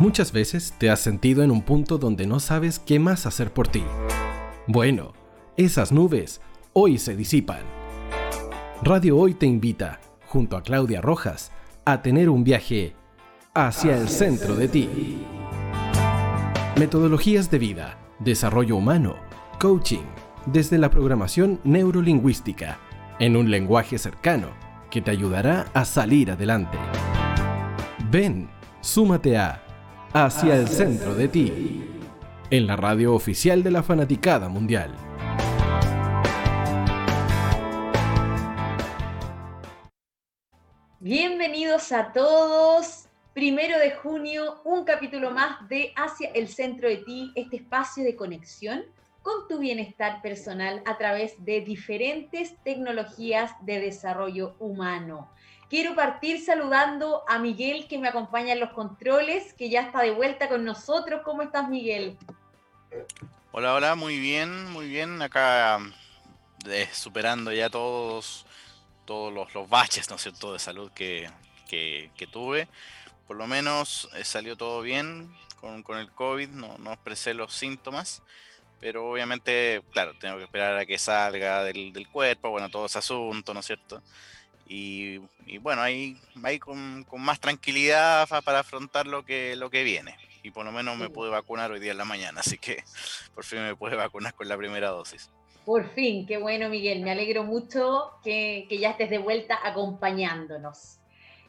Muchas veces te has sentido en un punto donde no sabes qué más hacer por ti. Bueno, esas nubes hoy se disipan. Radio Hoy te invita, junto a Claudia Rojas, a tener un viaje hacia el centro de ti. Metodologías de vida, desarrollo humano, coaching, desde la programación neurolingüística, en un lenguaje cercano que te ayudará a salir adelante. Ven, súmate a Hacia el centro de ti, en la radio oficial de la Fanaticada Mundial. Bienvenidos a todos. Primero de junio, un capítulo más de Hacia el centro de ti, este espacio de conexión con tu bienestar personal a través de diferentes tecnologías de desarrollo humano. Quiero partir saludando a Miguel que me acompaña en los controles, que ya está de vuelta con nosotros. ¿Cómo estás, Miguel? Hola, hola, muy bien, muy bien. Acá eh, superando ya todos, todos los, baches, ¿no es cierto?, de salud que, tuve. Por lo menos eh, salió todo bien con, el COVID, no, no expresé los síntomas pero obviamente, claro, tengo que esperar a que salga del, del cuerpo, bueno, todo ese asunto, ¿no es cierto? Y, bueno, ahí, ahí con, más tranquilidad para afrontar lo que, lo que viene. Y por lo menos me pude vacunar hoy día en la mañana, así que por fin me pude vacunar con la primera dosis. Por fin, qué bueno Miguel, me alegro mucho que, que ya estés de vuelta acompañándonos.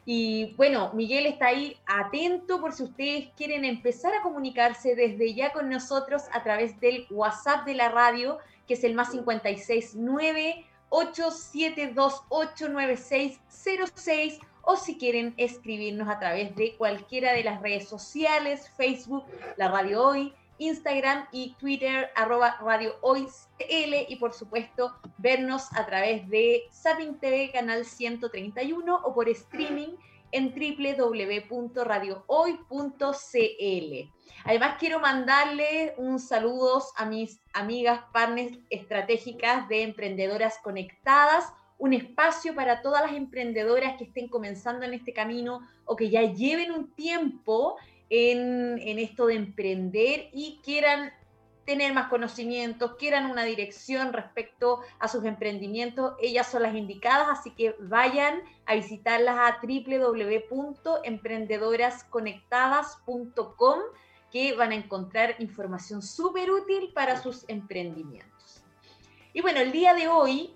Y bueno, Miguel está ahí atento por si ustedes quieren empezar a comunicarse desde ya con nosotros a través del WhatsApp de la radio, que es el más 569 87289606 o si quieren escribirnos a través de cualquiera de las redes sociales, Facebook, la Radio Hoy, Instagram y Twitter, arroba Radio Hoy CL, y por supuesto vernos a través de Zapping TV, canal 131 o por streaming en www.radiohoy.cl. Además, quiero mandarle un saludo a mis amigas partners estratégicas de Emprendedoras Conectadas, un espacio para todas las emprendedoras que estén comenzando en este camino o que ya lleven un tiempo en, en esto de emprender y quieran tener más conocimientos, quieran una dirección respecto a sus emprendimientos, ellas son las indicadas, así que vayan a visitarlas a www.emprendedorasconectadas.com que van a encontrar información súper útil para sus emprendimientos. Y bueno, el día de hoy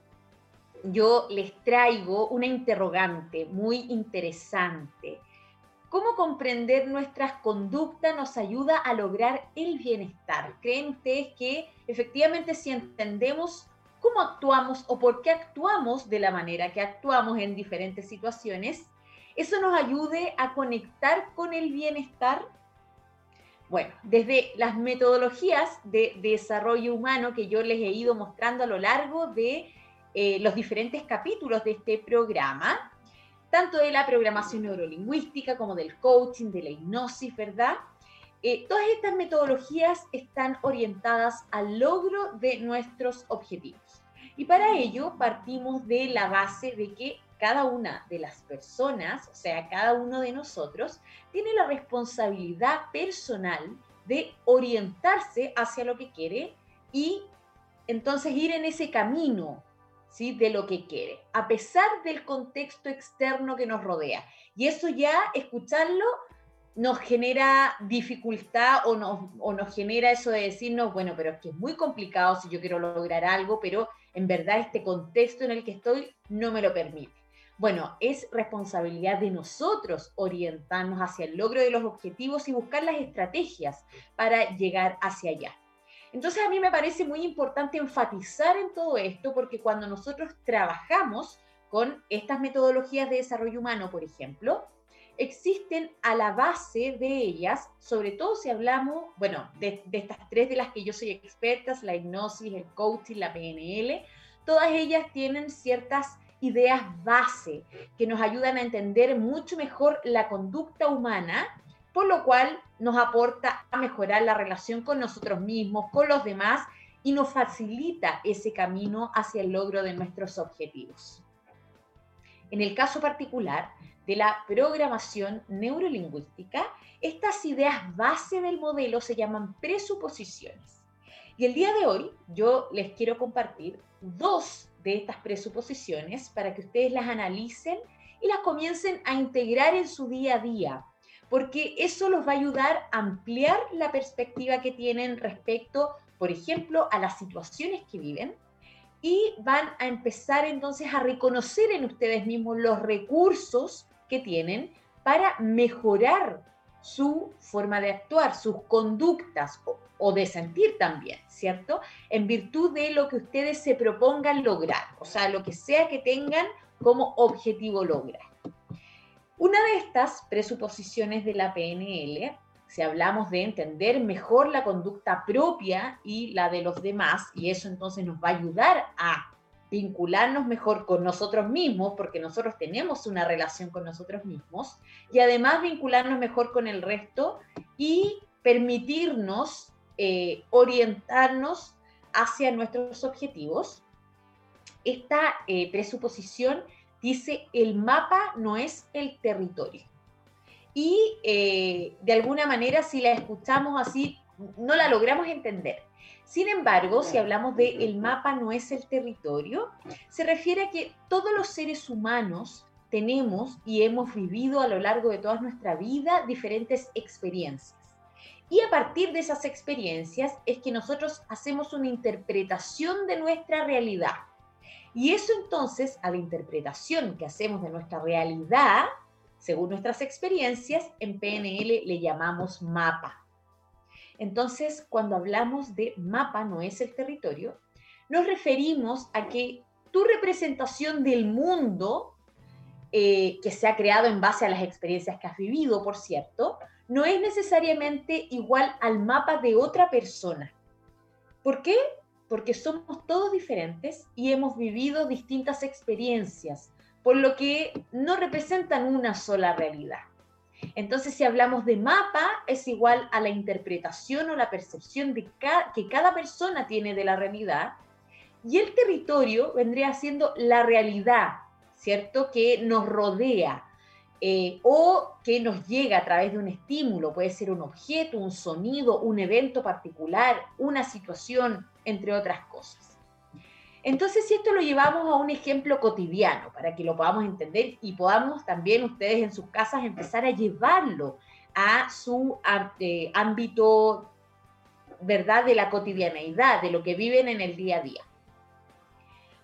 yo les traigo una interrogante muy interesante. ¿Cómo comprender nuestras conductas nos ayuda a lograr el bienestar? ¿Creen ustedes que efectivamente si entendemos cómo actuamos o por qué actuamos de la manera que actuamos en diferentes situaciones, eso nos ayude a conectar con el bienestar? Bueno, desde las metodologías de desarrollo humano que yo les he ido mostrando a lo largo de eh, los diferentes capítulos de este programa, tanto de la programación neurolingüística como del coaching, de la hipnosis, ¿verdad? Eh, todas estas metodologías están orientadas al logro de nuestros objetivos. Y para ello partimos de la base de que cada una de las personas, o sea, cada uno de nosotros, tiene la responsabilidad personal de orientarse hacia lo que quiere y entonces ir en ese camino de lo que quiere, a pesar del contexto externo que nos rodea. Y eso ya, escucharlo, nos genera dificultad o nos, o nos genera eso de decirnos, bueno, pero es que es muy complicado si yo quiero lograr algo, pero en verdad este contexto en el que estoy no me lo permite. Bueno, es responsabilidad de nosotros orientarnos hacia el logro de los objetivos y buscar las estrategias para llegar hacia allá. Entonces a mí me parece muy importante enfatizar en todo esto porque cuando nosotros trabajamos con estas metodologías de desarrollo humano, por ejemplo, existen a la base de ellas, sobre todo si hablamos, bueno, de, estas tres de las que yo soy experta, la hipnosis, el coaching, la PNL, todas ellas tienen ciertas ideas base que nos ayudan a entender mucho mejor la conducta humana por lo cual nos aporta a mejorar la relación con nosotros mismos, con los demás y nos facilita ese camino hacia el logro de nuestros objetivos. En el caso particular de la programación neurolingüística, estas ideas base del modelo se llaman presuposiciones. Y el día de hoy yo les quiero compartir dos de estas presuposiciones para que ustedes las analicen y las comiencen a integrar en su día a día, porque eso los va a ayudar a ampliar la perspectiva que tienen respecto, por ejemplo, a las situaciones que viven y van a empezar entonces a reconocer en ustedes mismos los recursos que tienen para mejorar su forma de actuar, sus conductas o, de sentir también, ¿cierto? En virtud de lo que ustedes se propongan lograr, o sea, lo que sea que tengan como objetivo lograr. Una de estas presuposiciones de la PNL si hablamos de entender mejor la conducta propia y la de los demás, y eso entonces nos va a ayudar a vincularnos mejor con nosotros mismos, porque nosotros tenemos una relación con nosotros mismos, y además vincularnos mejor con el resto y permitirnos eh, orientarnos hacia nuestros objetivos. Esta eh, presuposición dice, el mapa no es el territorio y eh, de alguna manera si la escuchamos así, no la logramos entender. Sin embargo, si hablamos de el mapa no es el territorio, se refiere a que todos los seres humanos tenemos y hemos vivido a lo largo de toda nuestra vida diferentes experiencias. Y a partir de esas experiencias es que nosotros hacemos una interpretación de nuestra realidad. Y eso entonces, a la interpretación que hacemos de nuestra realidad, según nuestras experiencias, en PNL le llamamos mapa. Entonces, cuando hablamos de mapa, no es el territorio, nos referimos a que tu representación del mundo, eh, que se ha creado en base a las experiencias que has vivido, por cierto, no es necesariamente igual al mapa de otra persona. ¿Por qué? Porque somos todos diferentes y hemos vivido distintas experiencias, por lo que no representan una sola realidad. Entonces, si hablamos de mapa, es igual a la interpretación o la percepción de que cada persona tiene de la realidad, y el territorio vendría siendo la realidad, ¿cierto? Que nos rodea eh, o que nos llega a través de un estímulo, puede ser un objeto, un sonido, un evento particular, una situación, entre otras cosas. Entonces, si esto lo llevamos a un ejemplo cotidiano para que lo podamos entender y podamos también ustedes en sus casas empezar a llevarlo a su ámbito, ¿verdad?, de la cotidianeidad, de lo que viven en el día a día.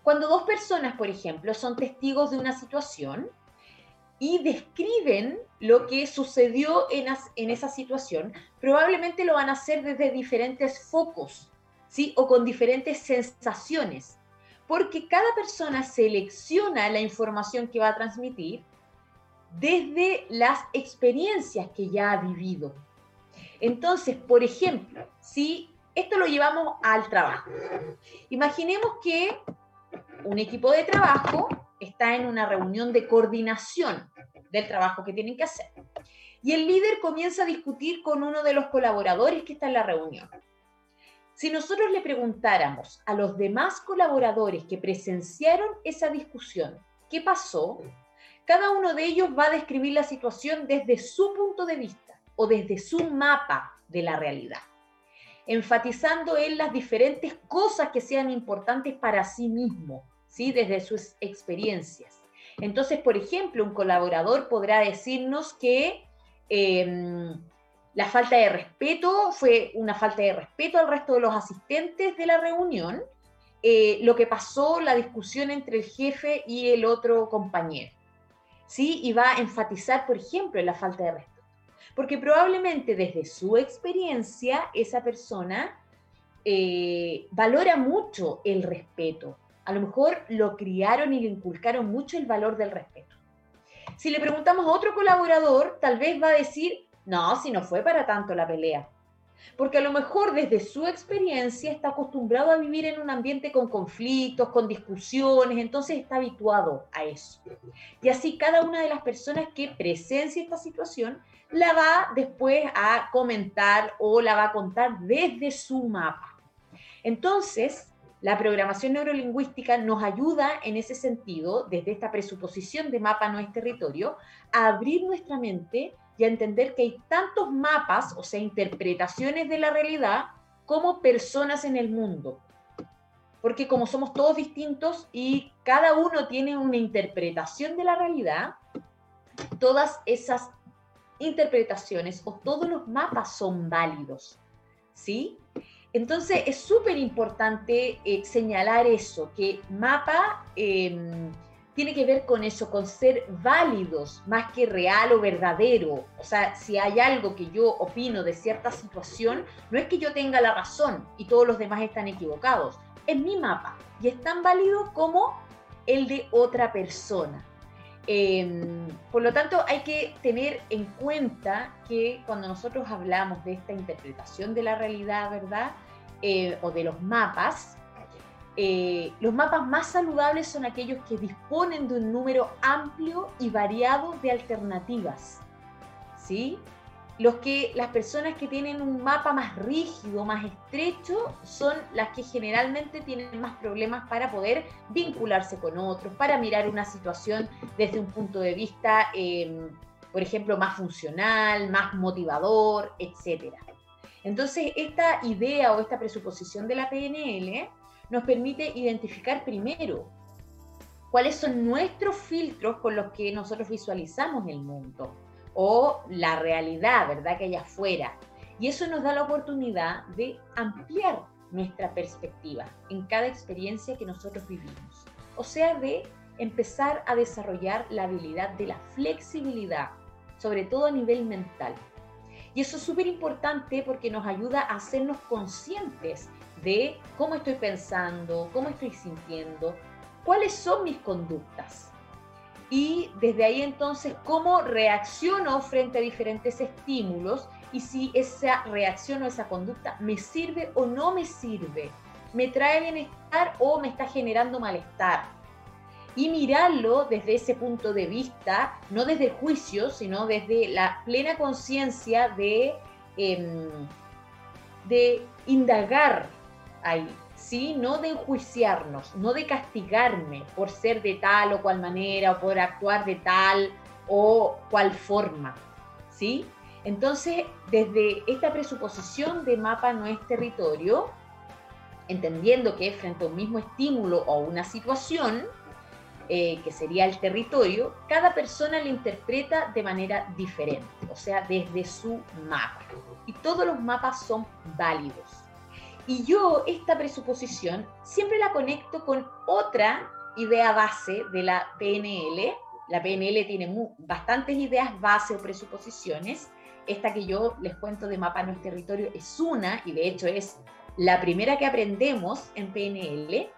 Cuando dos personas, por ejemplo, son testigos de una situación y describen lo que sucedió en esa situación, probablemente lo van a hacer desde diferentes focos, ¿sí? O con diferentes sensaciones porque cada persona selecciona la información que va a transmitir desde las experiencias que ya ha vivido. Entonces, por ejemplo, si esto lo llevamos al trabajo, imaginemos que un equipo de trabajo está en una reunión de coordinación del trabajo que tienen que hacer. Y el líder comienza a discutir con uno de los colaboradores que está en la reunión. Si nosotros le preguntáramos a los demás colaboradores que presenciaron esa discusión, ¿qué pasó? Cada uno de ellos va a describir la situación desde su punto de vista o desde su mapa de la realidad, enfatizando en las diferentes cosas que sean importantes para sí mismo, ¿sí? desde sus experiencias. Entonces, por ejemplo, un colaborador podrá decirnos que em, la falta de respeto fue una falta de respeto al resto de los asistentes de la reunión, eh, lo que pasó, la discusión entre el jefe y el otro compañero. ¿Sí? Y va a enfatizar, por ejemplo, la falta de respeto. Porque probablemente desde su experiencia, esa persona eh, valora mucho el respeto. A lo mejor lo criaron y le inculcaron mucho el valor del respeto. Si le preguntamos a otro colaborador, tal vez va a decir, no, si no fue para tanto la pelea. Porque a lo mejor desde su experiencia está acostumbrado a vivir en un ambiente con conflictos, con discusiones, entonces está habituado a eso. Y así cada una de las personas que presencia esta situación la va después a comentar o la va a contar desde su mapa. Entonces, La programación neurolingüística nos ayuda en ese sentido, desde esta presuposición de mapa no es territorio, a abrir nuestra mente y a entender que hay tantos mapas, o sea, interpretaciones de la realidad, como personas en el mundo. Porque como somos todos distintos y cada uno tiene una interpretación de la realidad, todas esas interpretaciones o todos los mapas son válidos. ¿Sí? Entonces es súper importante eh, señalar eso, que mapa em, tiene que ver con eso, con ser válidos más que real o verdadero. O sea, si hay algo que yo opino de cierta situación, no es que yo tenga la razón y todos los demás están equivocados. Es mi mapa y es tan válido como el de otra persona. Em, por lo tanto, hay que tener en cuenta que cuando nosotros hablamos de esta interpretación de la realidad, ¿verdad? Eh, o de los mapas, eh, los mapas más saludables son aquellos que disponen de un número amplio y variado de alternativas. ¿Sí? Los que, las personas que tienen un mapa más rígido, más estrecho, son las que generalmente tienen más problemas para poder vincularse con otros, para mirar una situación desde un punto de vista, em, por ejemplo, más funcional, más motivador, etc. Entonces, esta idea o esta presuposición de la PNL nos permite identificar primero cuáles son nuestros filtros con los que nosotros visualizamos el mundo o la realidad, ¿verdad? Que hay afuera. Y eso nos da la oportunidad de ampliar nuestra perspectiva en cada experiencia que nosotros vivimos. O sea, de empezar a desarrollar la habilidad de la flexibilidad, sobre todo a nivel mental. Y eso es súper importante porque nos ayuda a hacernos conscientes de cómo estoy pensando, cómo estoy sintiendo, cuáles son mis conductas y desde ahí entonces cómo reacciono frente a diferentes estímulos y si esa reacción o esa conducta me sirve o no me sirve, me trae bienestar o me está generando malestar. Y mirarlo desde ese punto de vista, no desde el juicio, sino desde la plena conciencia de, em, de indagar ¿sí? No de enjuiciarnos, no de castigarme por ser de tal o cual manera o por actuar de tal o cual forma, ¿sí? Entonces, desde esta presuposición de mapa no es territorio, entendiendo que frente a un mismo estímulo o una situación, eh, que sería el territorio, cada persona lo interpreta de manera diferente, o sea, desde su mapa. Y todos los mapas son válidos. Y yo esta presuposición siempre la conecto con otra idea base de la PNL. La PNL tiene bastantes ideas base o presuposiciones. Esta que yo les cuento de mapa no es territorio es una, y de hecho es la primera que aprendemos en PNL.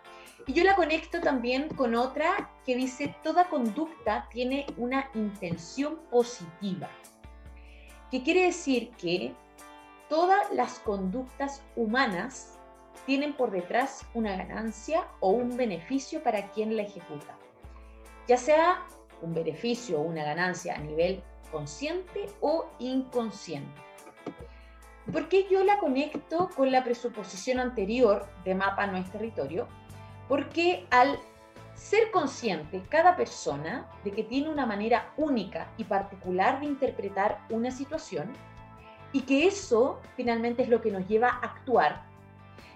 Y yo la conecto también con otra que dice, toda conducta tiene una intención positiva. ¿Qué quiere decir que todas las conductas humanas tienen por detrás una ganancia o un beneficio para quien la ejecuta, ya sea un beneficio o una ganancia a nivel consciente o inconsciente. ¿Por qué yo la conecto con la presuposición anterior de mapa no es territorio? Porque al ser consciente cada persona de que tiene una manera única y particular de interpretar una situación, y que eso finalmente es lo que nos lleva a actuar.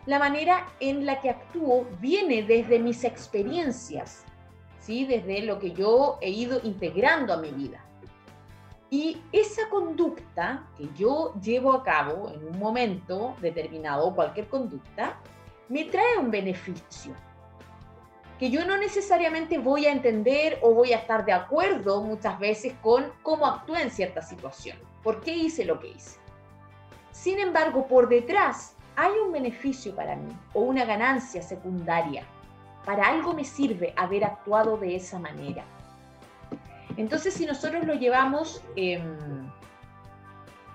La manera en la que actúo viene desde mis experiencias, ¿sí? desde lo que yo he ido integrando a mi vida. Y esa conducta que yo llevo a cabo en un momento determinado, cualquier conducta, me trae un beneficio que yo no necesariamente voy a entender o voy a estar de acuerdo muchas veces con cómo actué en cierta situación, por qué hice lo que hice. Sin embargo, por detrás hay un beneficio para mí o una ganancia secundaria. Para algo me sirve haber actuado de esa manera. Entonces, si nosotros lo llevamos, em,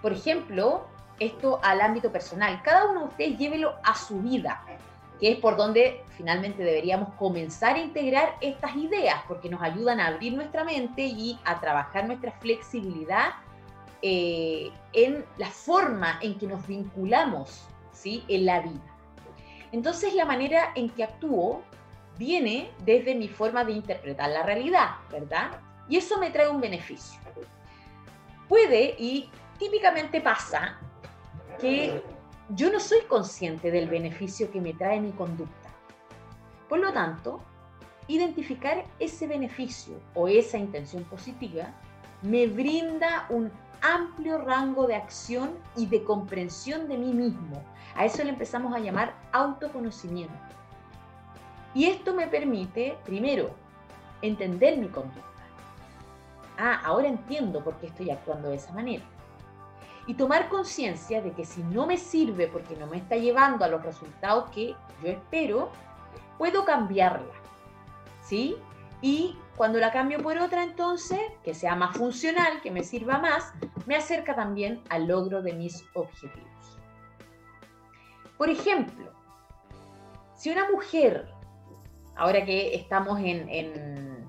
por ejemplo, esto al ámbito personal, cada uno de ustedes llévelo a su vida, que es por donde finalmente deberíamos comenzar a integrar estas ideas, porque nos ayudan a abrir nuestra mente y a trabajar nuestra flexibilidad eh, en la forma en que nos vinculamos ¿sí? en la vida. Entonces la manera en que actúo viene desde mi forma de interpretar la realidad, ¿verdad? Y eso me trae un beneficio. Puede y típicamente pasa que yo no soy consciente del beneficio que me trae mi conducta. Por lo tanto, identificar ese beneficio o esa intención positiva me brinda un amplio rango de acción y de comprensión de mí mismo. A eso le empezamos a llamar autoconocimiento. Y esto me permite, primero, entender mi conducta. Ah, ahora entiendo por qué estoy actuando de esa manera. Y tomar conciencia de que si no me sirve porque no me está llevando a los resultados que yo espero, puedo cambiarla. ¿Sí? Y cuando la cambio por otra, entonces, que sea más funcional, que me sirva más, me acerca también al logro de mis objetivos. Por ejemplo, si una mujer, ahora que estamos en,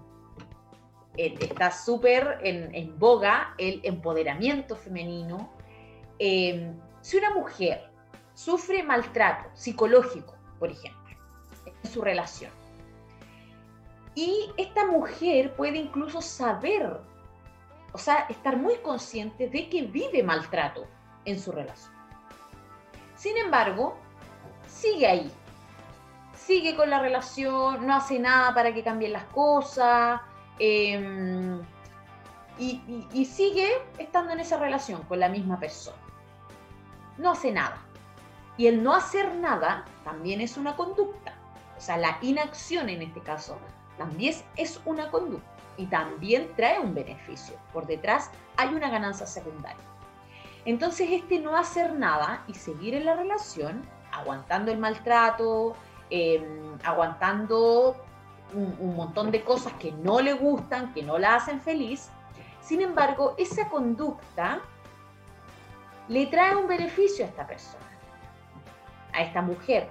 está súper en, boga el empoderamiento femenino, em, si una mujer sufre maltrato psicológico, por ejemplo, en su relación, y esta mujer puede incluso saber, o sea, estar muy consciente de que vive maltrato en su relación. Sin embargo, sigue ahí, sigue con la relación, no hace nada para que cambien las cosas em, y, y sigue estando en esa relación con la misma persona. No hace nada. Y el no hacer nada también es una conducta. O sea, la inacción en este caso también es una conducta y también trae un beneficio. Por detrás hay una ganancia secundaria. Entonces este no hacer nada y seguir en la relación, aguantando el maltrato, em, aguantando un, un, montón de cosas que no le gustan, que no la hacen feliz, sin embargo, esa conducta le trae un beneficio a esta persona, a esta mujer,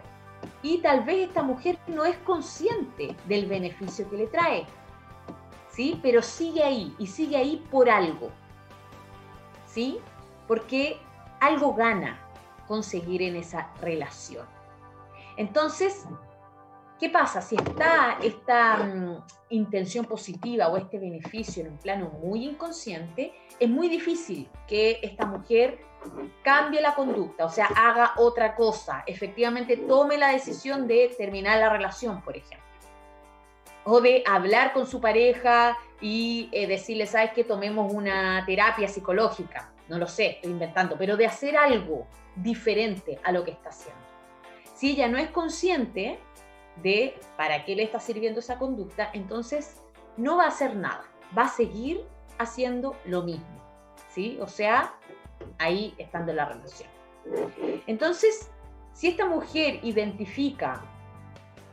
y tal vez esta mujer no es consciente del beneficio que le trae, ¿sí? Pero sigue ahí y sigue ahí por algo, ¿sí? Porque algo gana conseguir en esa relación. Entonces, ¿qué pasa? Si está esta mm, intención positiva o este beneficio en un plano muy inconsciente, es muy difícil que esta mujer cambie la conducta, o sea, haga otra cosa, efectivamente tome la decisión de terminar la relación, por ejemplo. O de hablar con su pareja y eh, decirle, sabes que tomemos una terapia psicológica, no lo sé, estoy inventando, pero de hacer algo diferente a lo que está haciendo. Si ella no es consciente de para qué le está sirviendo esa conducta, entonces no va a hacer nada, va a seguir haciendo lo mismo. ¿Sí? O sea, ahí estando la relación. Entonces, si esta mujer identifica,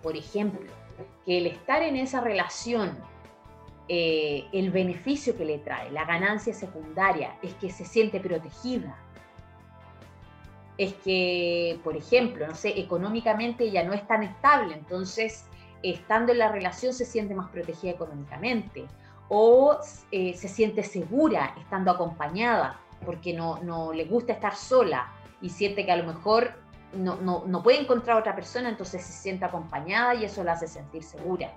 por ejemplo, que el estar en esa relación, eh, el beneficio que le trae, la ganancia secundaria, es que se siente protegida, es que, por ejemplo, no sé, económicamente ella no es tan estable, entonces estando en la relación se siente más protegida económicamente, o eh, se siente segura estando acompañada, porque no, no le gusta estar sola y siente que a lo mejor no, no, no, puede encontrar otra persona, entonces se siente acompañada y eso la hace sentir segura.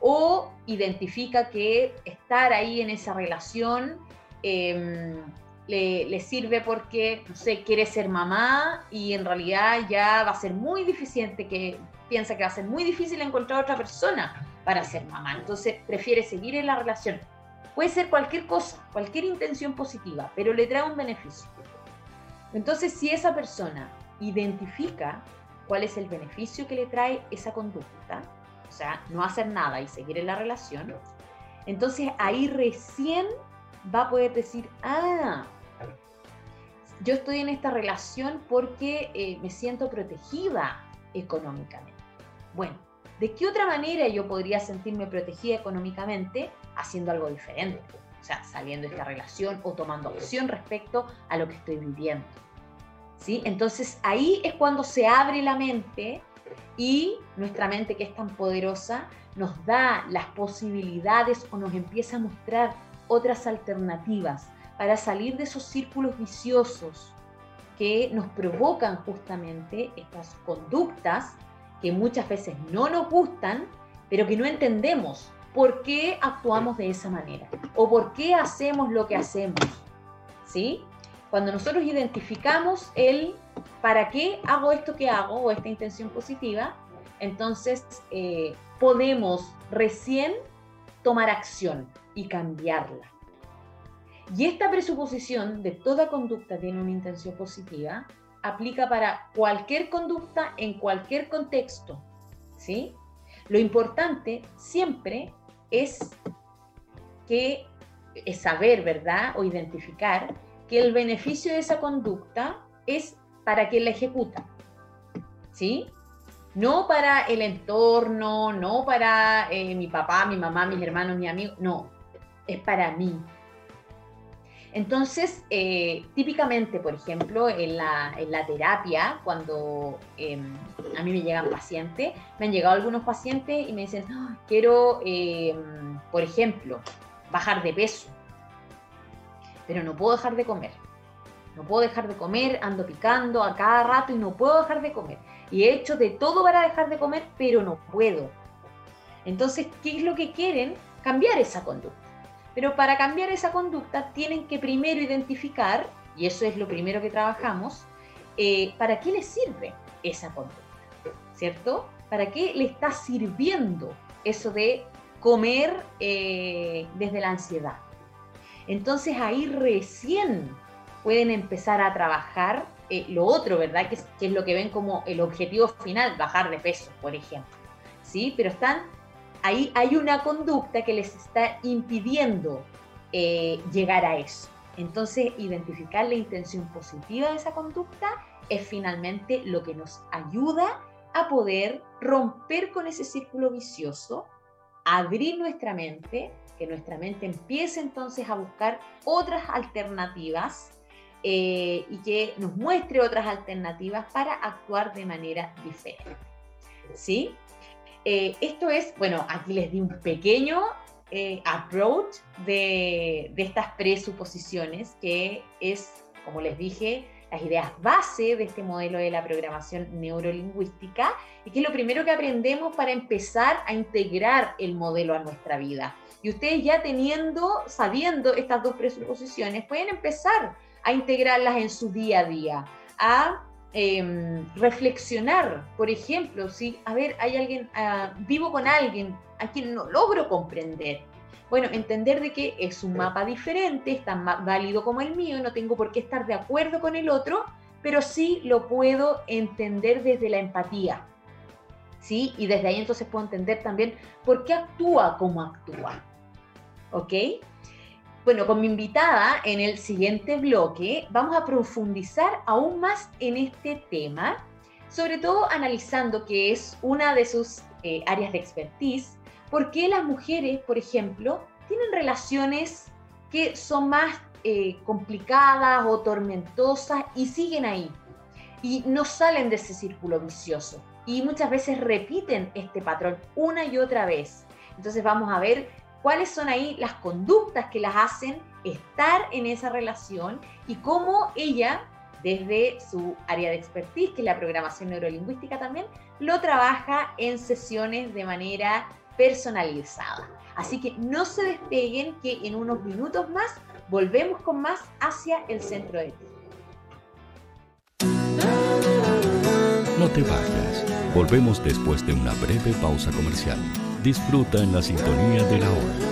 O identifica que estar ahí en esa relación em, le, sirve porque, no sé, quiere ser mamá y en realidad ya va a ser muy difícil, que piensa que va a ser muy difícil encontrar otra persona para ser mamá. Entonces prefiere seguir en la relación Puede ser cualquier cosa, cualquier intención positiva, pero le trae un beneficio. Entonces, si esa persona identifica cuál es el beneficio que le trae esa conducta, o sea, no hacer nada y seguir en la relación, entonces ahí recién va a poder decir, ah, yo estoy en esta relación porque eh, me siento protegida económicamente. Bueno, ¿de qué otra manera yo podría sentirme protegida económicamente? haciendo algo diferente, o sea, saliendo de esta relación o tomando acción respecto a lo que estoy viviendo. ¿Sí? Entonces ahí es cuando se abre la mente y nuestra mente que es tan poderosa nos da las posibilidades o nos empieza a mostrar otras alternativas para salir de esos círculos viciosos que nos provocan justamente estas conductas que muchas veces no nos gustan, pero que no entendemos por qué actuamos de esa manera o por qué hacemos lo que hacemos. ¿Sí? Cuando nosotros identificamos el para qué hago esto que hago o esta intención positiva, entonces eh, podemos recién tomar acción y cambiarla. Y esta presuposición de toda conducta tiene una intención positiva aplica para cualquier conducta en cualquier contexto. ¿sí? Lo importante siempre es que es saber, ¿verdad? O identificar que el beneficio de esa conducta es para quien la ejecuta. ¿Sí? No para el entorno, no para eh, mi papá, mi mamá, mis hermanos, mi amigo, no, es para mí. Entonces, eh, típicamente, por ejemplo, en la, terapia, cuando em, a mí me llegan pacientes, me han llegado algunos pacientes y me dicen, ah, quiero, em, por ejemplo, bajar de peso, pero no puedo dejar de comer. No puedo dejar de comer, ando picando a cada rato y no puedo dejar de comer. Y he hecho de todo para dejar de comer, pero no puedo. Entonces, ¿qué es lo que quieren? Cambiar esa conducta. Pero para cambiar esa conducta tienen que primero identificar, y eso es lo primero que trabajamos, eh, para qué les sirve esa conducta, ¿cierto? ¿Para qué le está sirviendo eso de comer eh, desde la ansiedad? Entonces ahí recién pueden empezar a trabajar eh, lo otro, ¿verdad? Que es, que es, lo que ven como el objetivo final, bajar de peso, por ejemplo. ¿Sí? Pero están ahí hay una conducta que les está impidiendo eh, llegar a eso. Entonces, identificar la intención positiva de esa conducta es finalmente lo que nos ayuda a poder romper con ese círculo vicioso, abrir nuestra mente, que nuestra mente empiece entonces a buscar otras alternativas eh, y que nos muestre otras alternativas para actuar de manera diferente. ¿Sí? Eh, esto es, bueno, aquí les di un pequeño eh, approach de, estas presuposiciones, que es, como les dije, las ideas base de este modelo de la programación neurolingüística y que es lo primero que aprendemos para empezar a integrar el modelo a nuestra vida. Y ustedes ya teniendo, sabiendo estas dos presuposiciones, pueden empezar a integrarlas en su día a día, a Em, reflexionar, por ejemplo, si, a ver, hay alguien, ah, vivo con alguien a quien no logro comprender. Bueno, entender de que es un mapa diferente, es tan válido como el mío, no tengo por qué estar de acuerdo con el otro, pero sí lo puedo entender desde la empatía. ¿Sí? Y desde ahí entonces puedo entender también por qué actúa como actúa. ¿Ok? Bueno, con mi invitada en el siguiente bloque vamos a profundizar aún más en este tema, sobre todo analizando que es una de sus eh, áreas de expertise, por qué las mujeres, por ejemplo, tienen relaciones que son más eh, complicadas o tormentosas y siguen ahí y no salen de ese círculo vicioso y muchas veces repiten este patrón una y otra vez. Entonces vamos a ver cuáles son ahí las conductas que las hacen estar en esa relación y cómo ella, desde su área de expertise, que es la programación neurolingüística también, lo trabaja en sesiones de manera personalizada. Así que no se despeguen que en unos minutos más volvemos con más hacia el centro de ti. No te vayas. Volvemos después de una breve pausa comercial. Disfruta en la sintonía de la hora.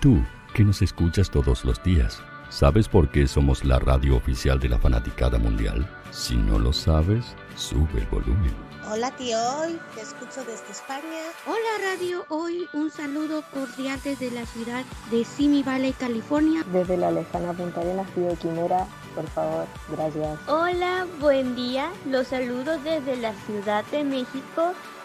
Tú, que nos escuchas todos los días, ¿sabes por qué somos la radio oficial de la fanaticada mundial? Si no lo sabes, sube el volumen. Hola tío Hoy, te escucho desde España. Hola Radio Hoy, un saludo cordial desde la ciudad de Simi Valley, California. Desde la lejana Punta Arenas, tío Quimera, por favor, gracias. Hola, buen día, los saludo desde la Ciudad de México.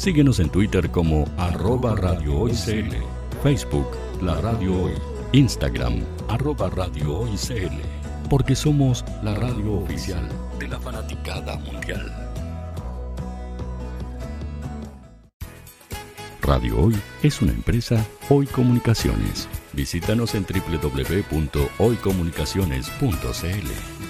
Síguenos en Twitter como arroba Facebook La Radio Hoy, Instagram arroba porque somos la radio oficial de la fanaticada mundial. Radio Hoy es una empresa Hoy Comunicaciones. Visítanos en www.hoycomunicaciones.cl.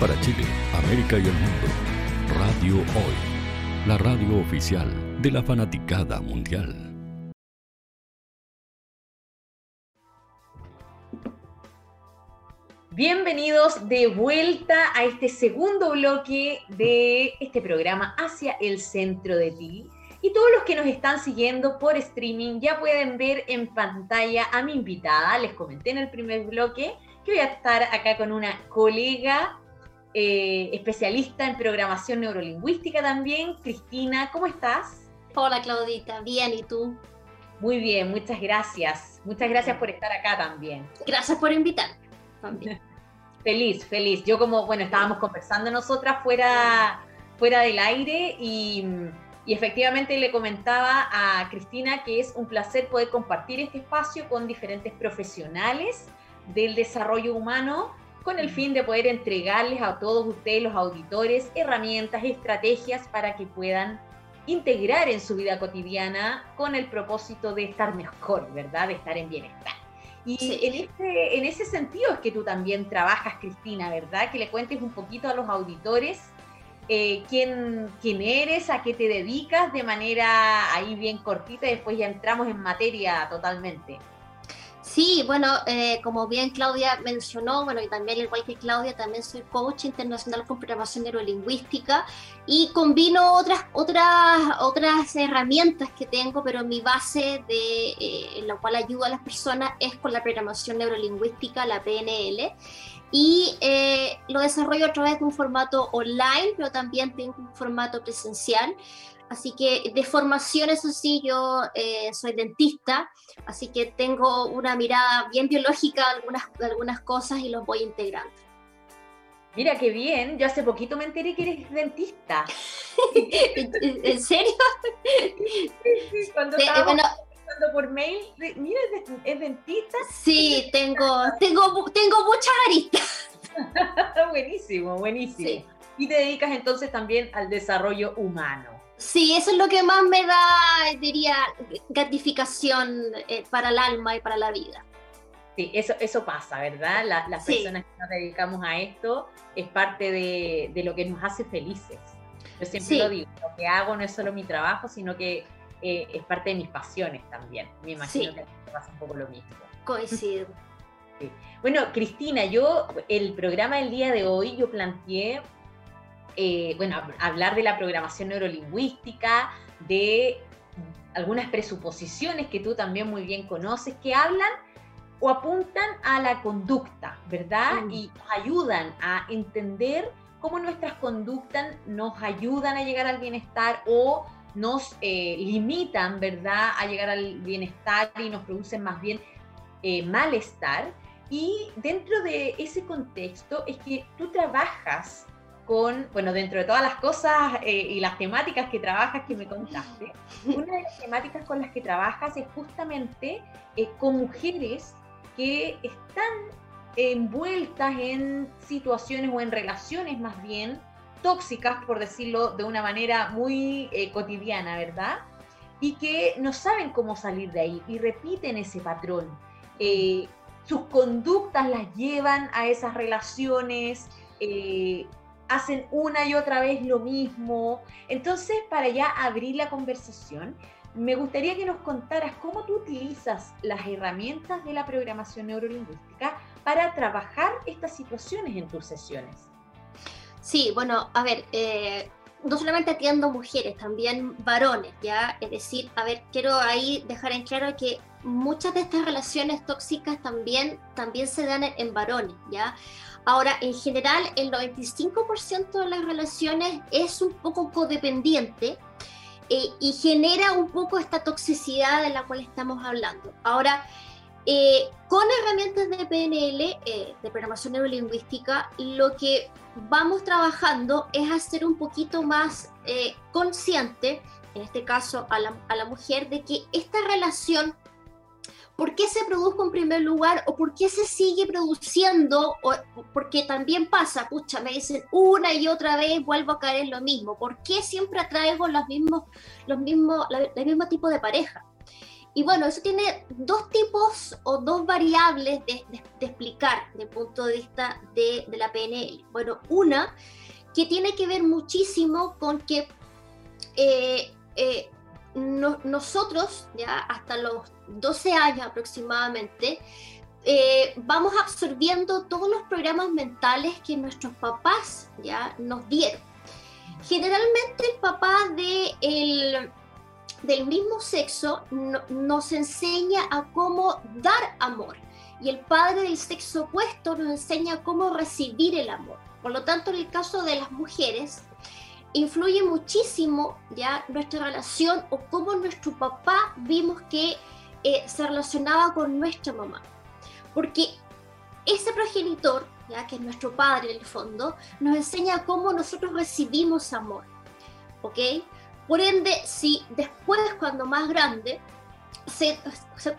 Para Chile, América y el mundo, Radio Hoy la radio oficial de la fanaticada mundial. Bienvenidos de vuelta a este segundo bloque de este programa Hacia el Centro de Ti. Y todos los que nos están siguiendo por streaming ya pueden ver en pantalla a mi invitada. Les comenté en el primer bloque que voy a estar acá con una colega eh, especialista en programación neurolingüística también. Cristina, ¿cómo estás? Hola Claudita, bien, ¿y tú? Muy bien, muchas gracias. Muchas gracias por estar acá también. Gracias por invitar. También. feliz, feliz. Yo como, bueno, estábamos conversando nosotras fuera, fuera del aire y, Y efectivamente le comentaba a Cristina que es un placer poder compartir este espacio con diferentes profesionales del desarrollo humano con el fin de poder entregarles a todos ustedes, los auditores, herramientas, estrategias para que puedan integrar en su vida cotidiana con el propósito de estar mejor, ¿verdad? De estar en bienestar. Y en, ese, en ese sentido es que tú también trabajas, Cristina, ¿verdad? Que le cuentes un poquito a los auditores eh, quién, quién eres, a qué te dedicas de manera ahí bien cortita y después ya entramos en materia totalmente. Sí, bueno, eh, como bien Claudia mencionó, bueno, y también igual que Claudia, también soy coach internacional con programación neurolingüística y combino otras, otras, otras herramientas que tengo, pero mi base de eh, la cual ayudo a las personas es con la programación neurolingüística, la PNL, y eh, lo desarrollo a través de un formato online, pero también tengo un formato presencial. Así que de formación, eso sí, yo eh, soy dentista, así que tengo una mirada bien biológica de algunas, algunas cosas y los voy integrando. Mira qué bien, yo hace poquito me enteré que eres dentista. ¿En serio? Sí, cuando estaba por mail, mira, es dentista. Sí, tengo, tengo, tengo muchas aristas. buenísimo, buenísimo. Y te dedicas entonces también al desarrollo humano. Sí, eso es lo que más me da, diría, gratificación eh, para el alma y para la vida. Sí, eso, eso pasa, ¿verdad? las personas que nos dedicamos a esto es parte de, de lo que nos hace felices. Yo siempre lo digo, lo que hago no es solo mi trabajo, sino que eh, es parte de mis pasiones también. Me imagino que te pasa un poco lo mismo. Coincido. Bueno, Cristina, yo el programa del día de hoy yo planteé eh, bueno, hablar de la programación neurolingüística, de algunas presuposiciones que tú también muy bien conoces, que hablan o apuntan a la conducta, ¿verdad? Mm. Y ayudan a entender cómo nuestras conductas nos ayudan a llegar al bienestar o nos eh, limitan, ¿verdad?, a llegar al bienestar y nos producen más bien eh, malestar. Y dentro de ese contexto es que tú trabajas con, bueno, dentro de todas las cosas eh, y las temáticas que trabajas que me contaste, una de las temáticas con las que trabajas es justamente eh, con mujeres que están envueltas en situaciones o en relaciones más bien tóxicas, por decirlo de una manera muy eh, cotidiana, ¿verdad? Y que no saben cómo salir de ahí y repiten ese patrón. sus conductas las llevan a esas relaciones, hacen una y otra vez lo mismo. Entonces, para ya abrir la conversación, me gustaría que nos contaras cómo tú utilizas las herramientas de la programación neurolingüística para trabajar estas situaciones en tus sesiones. Sí, bueno, a ver, eh, no solamente atiendo mujeres, también varones, ¿ya? Es decir, a ver, quiero ahí dejar en claro que muchas de estas relaciones tóxicas también, también se dan en varones, ¿ya? Ahora, en general, el 95% de las relaciones es un poco codependiente eh, y genera un poco esta toxicidad de la cual estamos hablando. Ahora, eh, con herramientas de PNL, eh, de programación neurolingüística, lo que vamos trabajando es hacer un poquito más consciente, en este caso a la, a la mujer, de que esta relación por qué se produjo en primer lugar o por qué se sigue produciendo, o, porque también pasa, pucha, me dicen una y otra vez vuelvo a caer en lo mismo, ¿por qué siempre atraigo los mismos, los mismos, el mismo tipo de pareja? Y bueno, eso tiene dos tipos o dos variables de, explicar desde el punto de vista de, la PNL. Bueno, una que tiene que ver muchísimo con que eh, eh, nosotros, ya hasta los 12 años aproximadamente, eh, vamos absorbiendo todos los programas mentales que nuestros papás ya nos dieron. Generalmente el papá de el, del mismo sexo nos enseña a cómo dar amor y el padre del sexo opuesto nos enseña cómo recibir el amor. Por lo tanto, en el caso de las mujeres, influye muchísimo ya nuestra relación o cómo nuestro papá vimos que eh, se relacionaba con nuestra mamá. Porque ese progenitor, ya que es nuestro padre en el fondo, nos enseña cómo nosotros recibimos amor. ¿Ok? Por ende, si después, cuando más grande, se,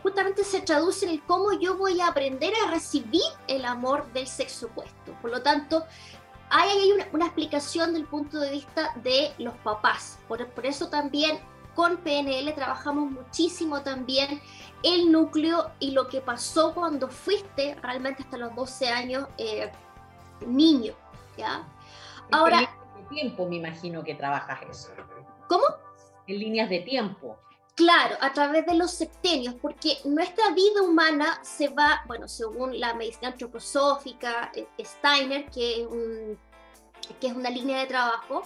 justamente se traduce en el cómo yo voy a aprender a recibir el amor del sexo opuesto. Por lo tanto, hay una, una explicación del punto de vista de los papás. Por, por eso también con PNL trabajamos muchísimo también el núcleo y lo que pasó cuando fuiste realmente hasta los 12 años eh, niño. ¿ya? Ahora... En de tiempo me imagino que trabajas eso. ¿Cómo? En líneas de tiempo. Claro, a través de los septenios, porque nuestra vida humana se va, bueno, según la medicina antroposófica, eh, Steiner, que es, que es una línea de trabajo,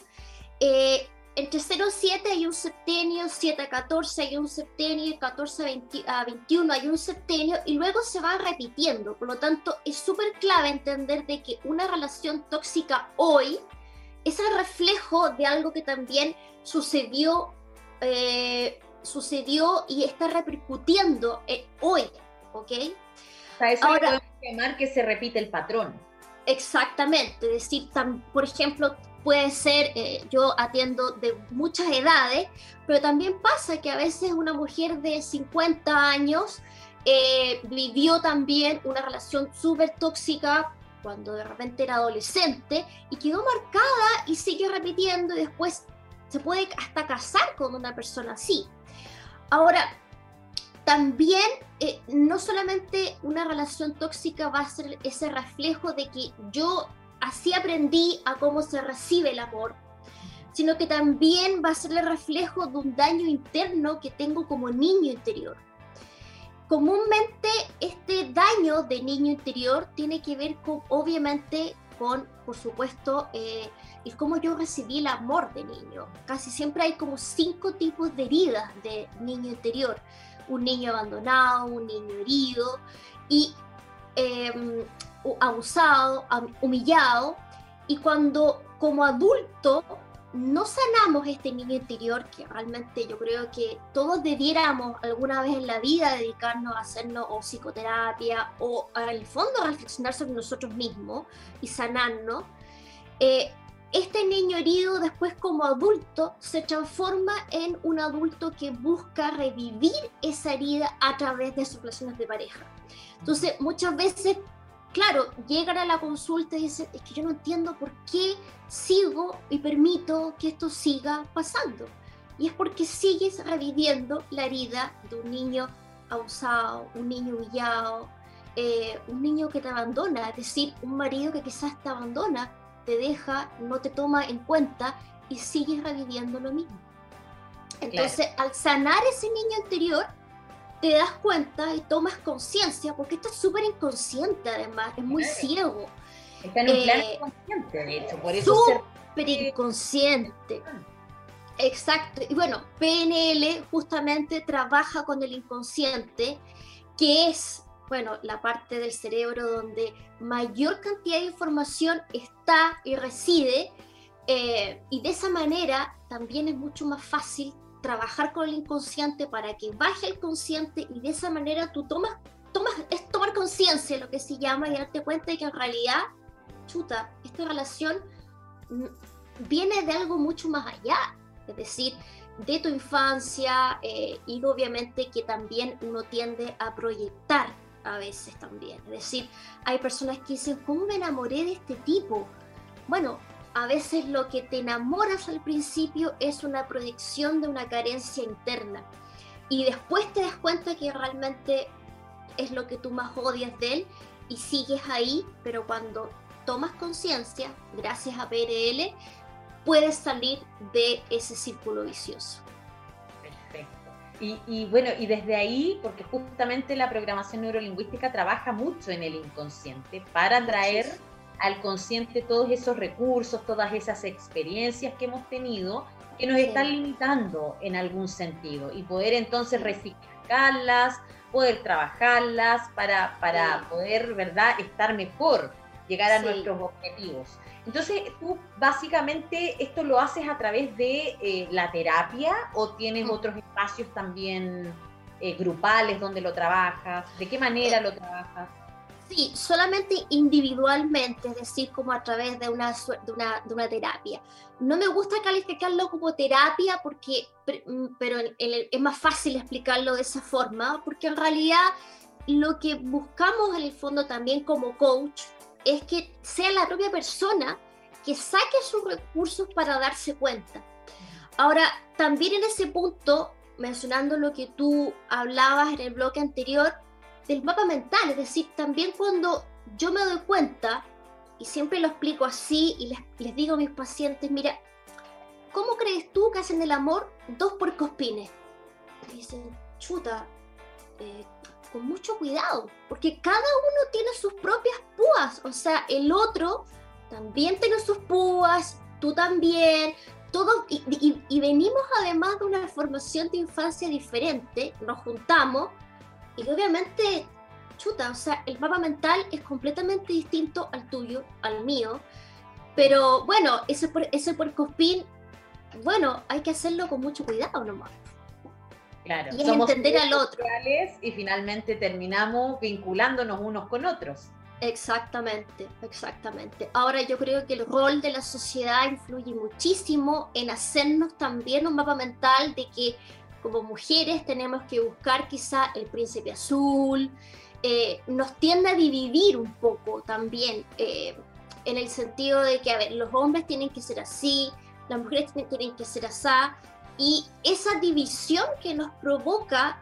eh, entre 0 y 7 hay un septenio, 7 a 14 hay un septenio, 14 a, 21 hay un septenio y luego se va repitiendo. Por lo tanto, es súper clave entender de que una relación tóxica hoy es el reflejo de algo que también sucedió, eh, sucedió y está repercutiendo eh, hoy, ¿ok? eso Ahora, llamar que se repite el patrón. Exactamente, es decir, por ejemplo, puede ser, eh, yo atiendo de muchas edades, pero también pasa que a veces una mujer de 50 años eh, vivió también una relación súper tóxica cuando de repente era adolescente y quedó marcada y sigue repitiendo y después se puede hasta casar con una persona así. Ahora, también eh, no solamente una relación tóxica va a ser ese reflejo de que yo así aprendí a cómo se recibe el amor, sino que también va a ser el reflejo de un daño interno que tengo como niño interior. Comúnmente este daño de niño interior tiene que ver con, obviamente, con, por supuesto, eh, el cómo yo recibí el amor de niño. Casi siempre hay como cinco tipos de heridas de niño interior. Un niño abandonado, un niño herido y em, abusado, humillado, y cuando como adulto no sanamos este niño interior, que realmente yo creo que todos debiéramos alguna vez en la vida dedicarnos a hacernos o psicoterapia o en el fondo reflexionar sobre nosotros mismos y sanarnos, eh, este niño herido después como adulto se transforma en un adulto que busca revivir esa herida a través de sus relaciones de pareja. Entonces muchas veces claro, llegan a la consulta y dicen, es que yo no entiendo por qué sigo y permito que esto siga pasando. Y es porque sigues reviviendo la herida de un niño abusado, un niño humillado, eh, un niño que te abandona, es decir, un marido que quizás te abandona, te deja, no te toma en cuenta y sigues reviviendo lo mismo. Entonces, al sanar ese niño anterior, te das cuenta y tomas conciencia, porque esto es súper inconsciente además, es muy ciego. Está en un eh, inconsciente, de hecho, por eso. Súper inconsciente. Exacto. Y bueno, PNL justamente trabaja con el inconsciente, que es, bueno, la parte del cerebro donde mayor cantidad de información está y reside. Eh, y de esa manera también es mucho más fácil trabajar con el inconsciente para que baje el consciente y de esa manera tú tomas, tomas es tomar conciencia, lo que se llama, y darte cuenta de que en realidad, chuta, esta relación mm, viene de algo mucho más allá, es decir, de tu infancia eh, y obviamente que también uno tiende a proyectar a veces también. Es decir, hay personas que dicen, ¿cómo me enamoré de este tipo? Bueno, a veces lo que te enamoras al principio es una proyección de una carencia interna y después te das cuenta que realmente es lo que tú más odias de él y sigues ahí, pero cuando tomas conciencia, gracias a PRL, puedes salir de ese círculo vicioso. Y, y, bueno, y desde ahí, porque justamente la programación neurolingüística trabaja mucho en el inconsciente para traer al consciente todos esos recursos, todas esas experiencias que hemos tenido que nos están limitando en algún sentido y poder entonces reciclarlas, poder trabajarlas para, para poder, ¿verdad?, estar mejor, llegar a nuestros objetivos. Entonces, tú básicamente esto lo haces a través de eh, la terapia o tienes otros espacios también eh, grupales donde lo trabajas, ¿de qué manera lo trabajas? Sí, solamente individualmente, es decir, como a través de una, de una, de una terapia. No me gusta calificarlo como terapia porque, mm, pero es más fácil explicarlo de esa forma, porque en realidad lo que buscamos en el fondo también como coach es que sea la propia persona que saque sus recursos para darse cuenta. Ahora, también en ese punto, mencionando lo que tú hablabas en el bloque anterior, del mapa mental, es decir, también cuando yo me doy cuenta, y siempre lo explico así, y les, digo a mis pacientes, mira, ¿cómo crees tú que hacen el amor dos puercospines? Y dicen, chuta, eh, con mucho cuidado, porque cada uno tiene sus propias púas, o sea, el otro también tiene sus púas, tú también, todo, y, y, venimos además de una formación de infancia diferente, nos juntamos y obviamente, chuta, o sea, el mapa mental es completamente distinto al tuyo, al mío. Pero bueno, ese, ese puercospín, bueno, hay que hacerlo con mucho cuidado nomás. Claro, y es entender al otro. Y finalmente terminamos vinculándonos unos con otros. Exactamente, exactamente. Ahora yo creo que el rol de la sociedad influye muchísimo en hacernos también un mapa mental de que como mujeres tenemos que buscar quizá el príncipe azul, eh, nos tiende a dividir un poco también, eh, en el sentido de que, a ver, los hombres tienen que ser así, las mujeres tienen que ser así, y esa división que nos provoca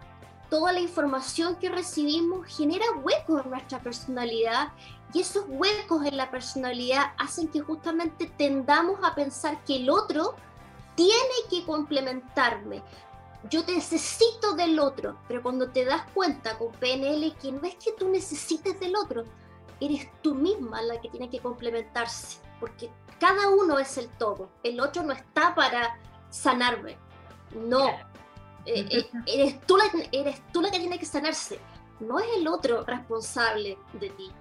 toda la información que recibimos genera huecos en nuestra personalidad y esos huecos en la personalidad hacen que justamente tendamos a pensar que el otro tiene que complementarme, yo te necesito del otro, pero cuando te das cuenta con PNL que no es que tú necesites del otro, eres tú misma la que tiene que complementarse, porque cada uno es el todo, el otro no está para sanarme, no, eh, eh, eres, tú la, eres tú la que tiene que sanarse, no es el otro responsable de ti.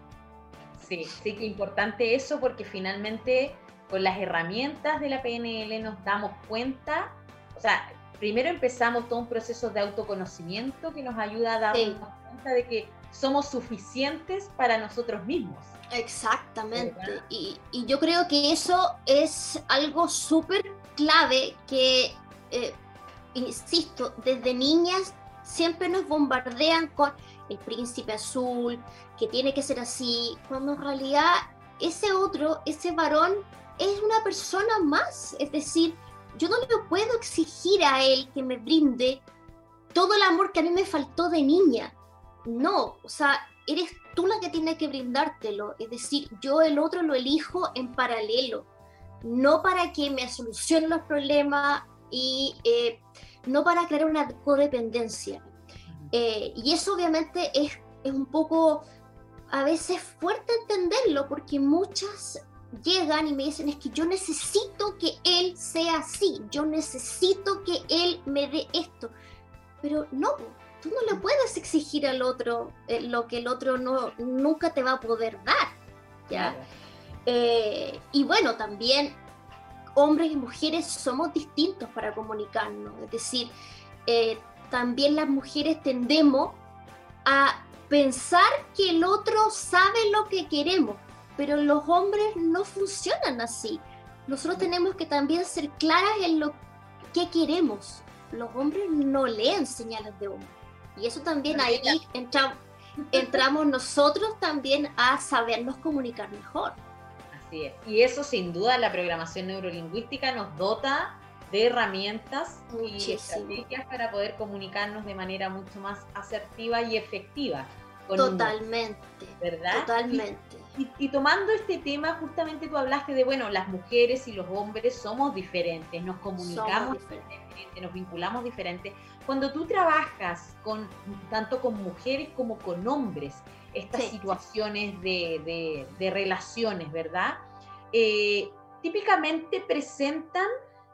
Sí, sí que importante eso porque finalmente con las herramientas de la PNL nos damos cuenta, o sea, primero empezamos todo un proceso de autoconocimiento que nos ayuda a darnos cuenta de que somos suficientes para nosotros mismos. Exactamente. Y, yo creo que eso es algo súper clave que, eh, insisto, desde niñas siempre nos bombardean con el príncipe azul, que tiene que ser así, cuando en realidad ese otro, ese varón, es una persona más. Es decir, yo no le puedo exigir a él que me brinde todo el amor que a mí me faltó de niña. No, o sea, eres tú la que tiene que brindártelo. Es decir, yo el otro lo elijo en paralelo, no para que me solucione los problemas y eh, no para crear una codependencia. Eh, y eso obviamente es, es un poco a veces fuerte entenderlo porque muchas llegan y me dicen es que yo necesito que él sea así, yo necesito que él me dé esto. Pero no, tú no le puedes exigir al otro eh, lo que el otro no, nunca te va a poder dar. ¿ya? Eh, y bueno, también hombres y mujeres somos distintos para comunicarnos. Es decir, eh, también las mujeres tendemos a pensar que el otro sabe lo que queremos pero los hombres no funcionan así. Nosotros tenemos que también ser claras en lo que queremos. Los hombres no leen señales de humo. Y eso también ahí entramos nosotros también a sabernos comunicar mejor. Así es. Y eso sin duda la programación neurolingüística nos dota de herramientas y estrategias para poder comunicarnos de manera mucho más asertiva y efectiva. Totalmente. ¿Verdad? Totalmente. Y, tomando este tema, justamente tú hablaste de, bueno, las mujeres y los hombres somos diferentes, nos comunicamos diferentes, nos vinculamos diferentes. Cuando tú trabajas con tanto con mujeres como con hombres, estas situaciones de, relaciones, ¿verdad? Eh, típicamente presentan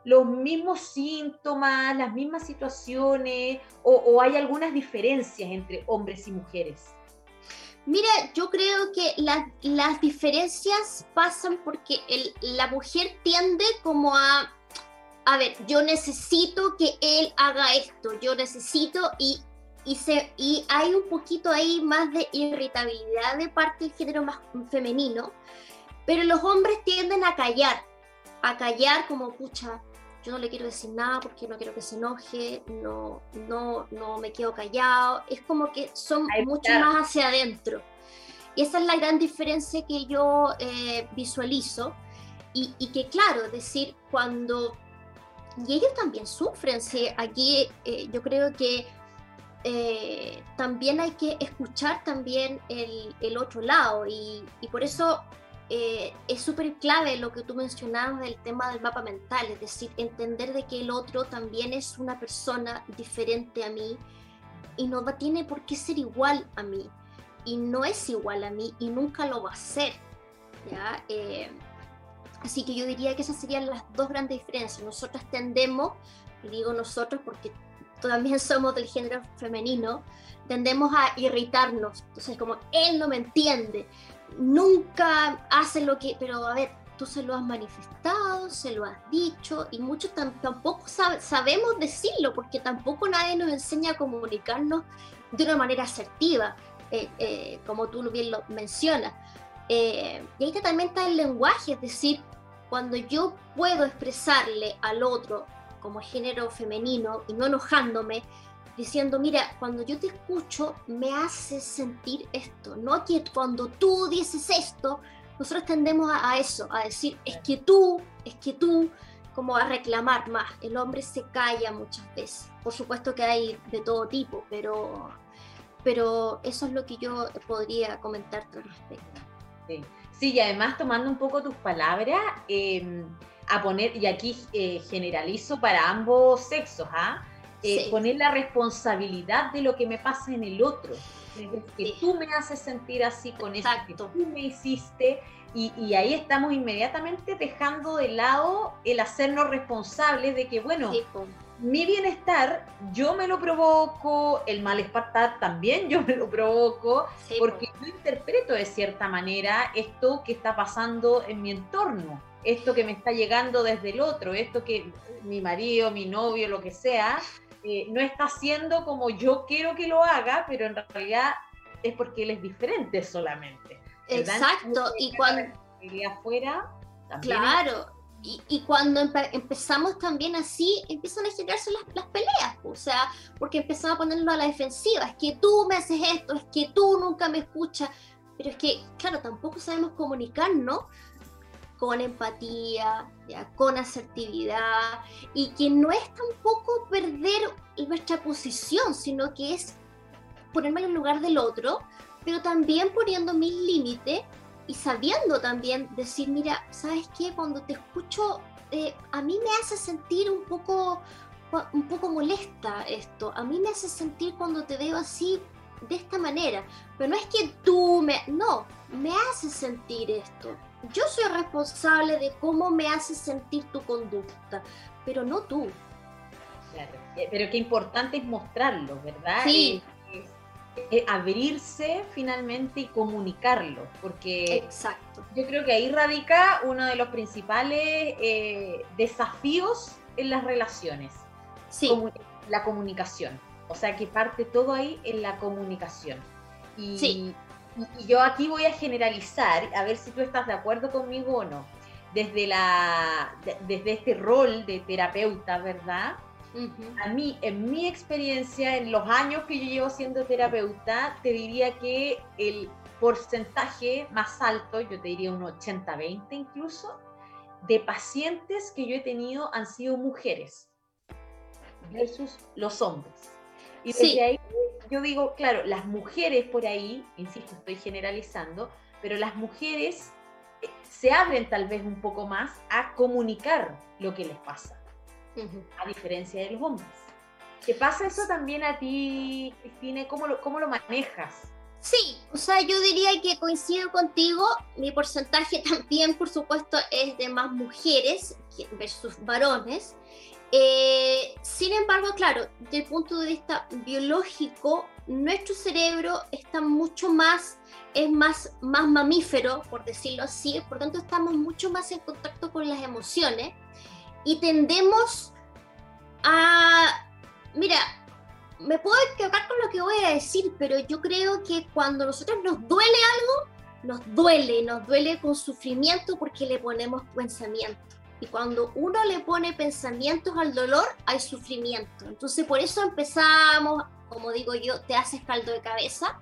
los mismos síntomas, las mismas situaciones, o hay algunas diferencias entre hombres y mujeres. Mira, yo creo que las diferencias pasan porque la mujer tiende como a, a ver, yo necesito que él haga esto, yo necesito y y, se, y hay un poquito ahí más de irritabilidad de parte del género más femenino, pero los hombres tienden a callar, a callar como, pucha, yo no le quiero decir nada porque no quiero que se enoje, no, no, no me quedo callado, es como que son mucho más hacia adentro. Y esa es la gran diferencia que yo eh, visualizo y, y, que claro, decir, cuando... Y ellos también sufren, ¿sí? aquí eh, yo creo que eh, también hay que escuchar también el, el otro lado y, y por eso eh, es súper clave lo que tú mencionabas del tema del mapa mental, es decir, entender de que el otro también es una persona diferente a mí y no tiene por qué ser igual a mí y no es igual a mí y nunca lo va a ser. ¿ya? Eh, así que yo diría que esas serían las dos grandes diferencias. Nosotras tendemos, y digo nosotros porque también somos del género femenino, tendemos a irritarnos. Entonces, como él no me entiende, nunca hace lo que, pero a ver, tú se lo has manifestado, se lo has dicho y muchos tampoco sabemos decirlo porque tampoco nadie nos enseña a comunicarnos de una manera asertiva, eh, eh, como tú bien lo mencionas. Eh, y ahí también está el lenguaje, es decir, cuando yo puedo expresarle al otro como género femenino y no enojándome, diciendo, mira, cuando yo te escucho me hace sentir esto, no que cuando tú dices esto, nosotros tendemos a, eso, a decir, es que tú, es que tú, como a reclamar más. El hombre se calla muchas veces. Por supuesto que hay de todo tipo, pero, pero eso es lo que yo podría comentar al respecto. Sí. y además tomando un poco tus palabras, em, a poner, y aquí eh, generalizo para ambos sexos, ¿ah? Eh, poner la responsabilidad de lo que me pasa en el otro. que tú me haces sentir así con esto que tú me hiciste. Y, ahí estamos inmediatamente dejando de lado el hacernos responsables de que, bueno, mi bienestar yo me lo provoco, el malestar también yo me lo provoco, porque yo interpreto de cierta manera esto que está pasando en mi entorno, esto que me está llegando desde el otro, esto que mi marido, mi novio, lo que sea, eh, no está haciendo como yo quiero que lo haga, pero en realidad es porque él es diferente solamente. Exacto, y cuando... afuera... Claro, y, cuando empezamos también así, empiezan a generarse las, peleas, o sea, porque empezamos a ponerlo a la defensiva, es que tú me haces esto, es que tú nunca me escuchas, pero es que, claro, tampoco sabemos comunicarnos con empatía, con asertividad, y que no es tampoco perder nuestra posición, sino que es ponerme en el lugar del otro, pero también poniendo mis límites y sabiendo también decir, mira, ¿sabes qué? Cuando te escucho, eh, a mí me hace sentir un poco, un poco molesta esto, a mí me hace sentir cuando te veo así, de esta manera, pero no es que tú me, no, me hace sentir esto, yo soy responsable de cómo me hace sentir tu conducta, pero no tú. Claro, eh, pero qué importante es mostrarlo, ¿verdad? Sí. Abrirse finalmente y comunicarlo, porque Exacto. yo creo que ahí radica uno de los principales eh, desafíos en las relaciones. Sí. la comunicación. O sea que parte todo ahí en la comunicación. Y, sí y yo aquí voy a generalizar, a ver si tú estás de acuerdo conmigo o no. Desde, la, desde este rol de terapeuta, ¿verdad? A mí, en mi experiencia, en los años que yo llevo siendo terapeuta, te diría que el porcentaje más alto, yo te diría un 80-20 incluso, de pacientes que yo he tenido han sido mujeres versus los hombres. Y desde ahí yo digo, claro, las mujeres por ahí, insisto, estoy generalizando, pero las mujeres eh, se abren tal vez un poco más a comunicar lo que les pasa, a diferencia de los hombres. ¿Te pasa eso también a ti, Cristina? ¿Cómo lo, cómo lo manejas? Sí, o sea, yo diría que coincido contigo, mi porcentaje también, por supuesto, es de más mujeres versus varones, eh, sin embargo, claro, desde el punto de vista biológico, nuestro cerebro está mucho más, es más, más mamífero, por decirlo así, por tanto estamos mucho más en contacto con las emociones y tendemos a, mira, me puedo equivocar con lo que voy a decir, pero yo creo que cuando nosotros nos duele algo, nos duele, nos duele con sufrimiento porque le ponemos pensamiento. Y cuando uno le pone pensamientos al dolor, hay sufrimiento. Entonces por eso empezamos, como digo yo, te haces caldo de cabeza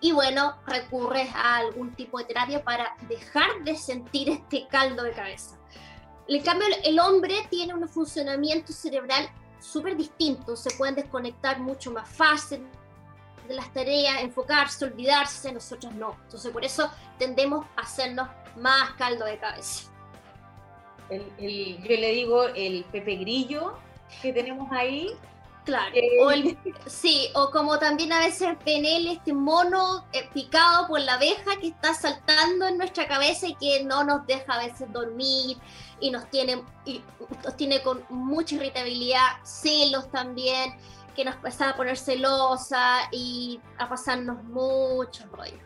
y bueno, recurres a algún tipo de terapia para dejar de sentir este caldo de cabeza. En cambio, el hombre tiene un funcionamiento cerebral súper distinto, se pueden desconectar mucho más fácil de las tareas, enfocarse, olvidarse, nosotros no. Entonces por eso tendemos a hacernos más caldo de cabeza. El, yo le digo el Pepe Grillo que tenemos ahí. Claro, o sí, o como también a veces PNL, este mono eh, picado por la abeja que está saltando en nuestra cabeza y que no nos deja a veces dormir y nos tiene, y nos tiene con mucha irritabilidad, celos también, que nos empezaba a poner celosa y a pasarnos mucho rollo.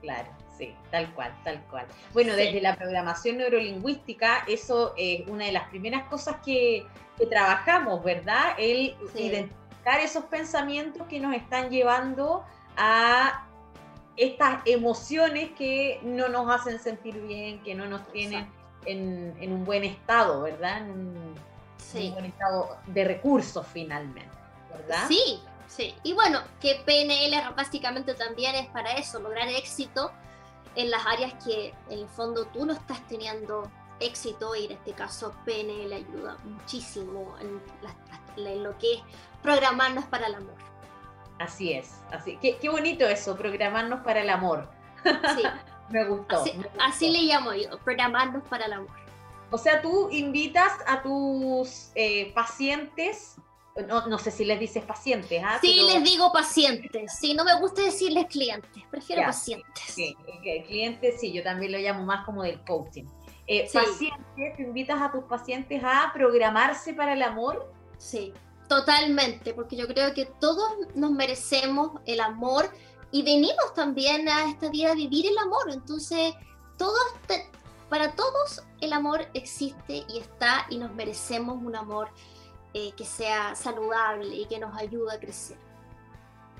Claro. Sí, tal cual, tal cual. Bueno, desde la programación neurolingüística, eso es una de las primeras cosas que, trabajamos, ¿verdad? El identificar esos pensamientos que nos están llevando a estas emociones que no nos hacen sentir bien, que no nos tienen en, un buen estado, ¿verdad? En un, buen estado de recursos finalmente, ¿verdad? Sí, sí. Y bueno, que PNL básicamente también es para eso, lograr éxito en las áreas que en el fondo tú no estás teniendo éxito y en este caso PNL ayuda muchísimo en, lo que es programarnos para el amor. Así es, así. Qué, qué bonito eso, programarnos para el amor. Sí. me, gustó, así, le llamo yo, programarnos para el amor. O sea, tú invitas a tus eh, pacientes no, sé si les dices pacientes. ¿ah? Sí, les digo pacientes. Sí, no me gusta decirles clientes, prefiero pacientes. Sí, clientes sí, yo también lo llamo más como del coaching. Eh, Pacientes, ¿te invitas a tus pacientes a programarse para el amor? Sí, totalmente, porque yo creo que todos nos merecemos el amor y venimos también a esta vida a vivir el amor. Entonces, todos para todos el amor existe y está y nos merecemos un amor eh, que sea saludable y que nos ayude a crecer.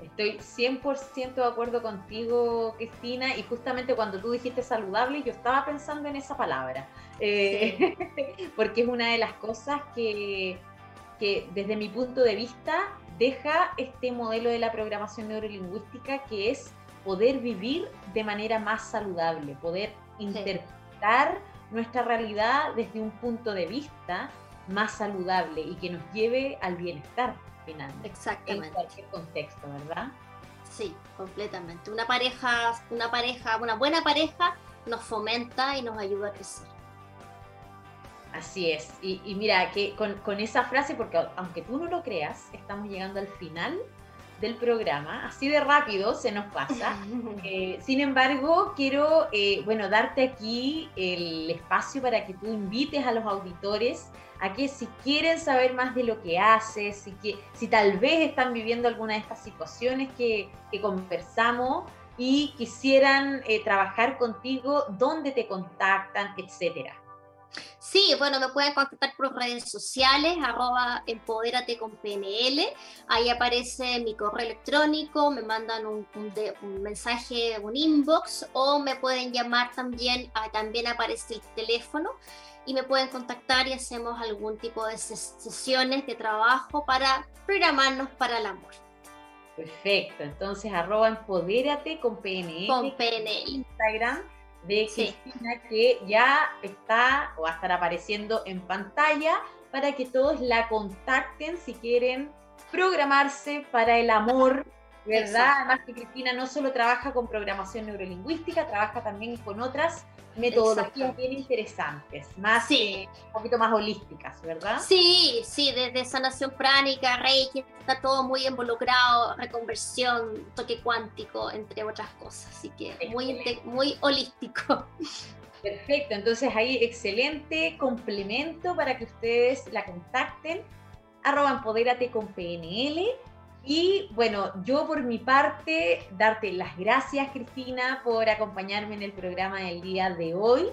Estoy 100% de acuerdo contigo, Cristina, y justamente cuando tú dijiste saludable, yo estaba pensando en esa palabra, eh, porque es una de las cosas que, que desde mi punto de vista deja este modelo de la programación neurolingüística que es poder vivir de manera más saludable, poder interpretar nuestra realidad desde un punto de vista más saludable y que nos lleve al bienestar finalmente. Exactamente. En cualquier contexto, ¿verdad? Sí, completamente. Una pareja, una pareja, una buena pareja nos fomenta y nos ayuda a crecer. Así es. Y, mira, que con, con, esa frase, porque aunque tú no lo creas, estamos llegando al final del programa, así de rápido se nos pasa. Eh, sin embargo, quiero, eh, bueno, darte aquí el espacio para que tú invites a los auditores a que si quieren saber más de lo que haces, si, que, si tal vez están viviendo alguna de estas situaciones que, conversamos y quisieran eh, trabajar contigo, dónde te contactan, etcétera. Sí, bueno, me pueden contactar por redes sociales, arroba empodérate con PNL. Ahí aparece mi correo electrónico, me mandan un, un, mensaje, un inbox, o me pueden llamar también, ah, también aparece el teléfono y me pueden contactar y hacemos algún tipo de sesiones de trabajo para programarnos para el amor. Perfecto, entonces arroba empodérate con PNL. Con PNL. Instagram de Cristina que ya está o va a estar apareciendo en pantalla para que todos la contacten si quieren programarse para el amor, ¿verdad? Además que Cristina no solo trabaja con programación neurolingüística, trabaja también con otras metodologías bien interesantes, más eh, un poquito más holísticas, ¿verdad? Sí, sí, desde sanación pránica, reiki, está todo muy involucrado, reconversión, toque cuántico, entre otras cosas, así que muy, muy holístico. Perfecto, entonces ahí excelente complemento para que ustedes la contacten, arroba empodérate con PNL y bueno, yo por mi parte, darte las gracias, Cristina, por acompañarme en el programa del día de hoy.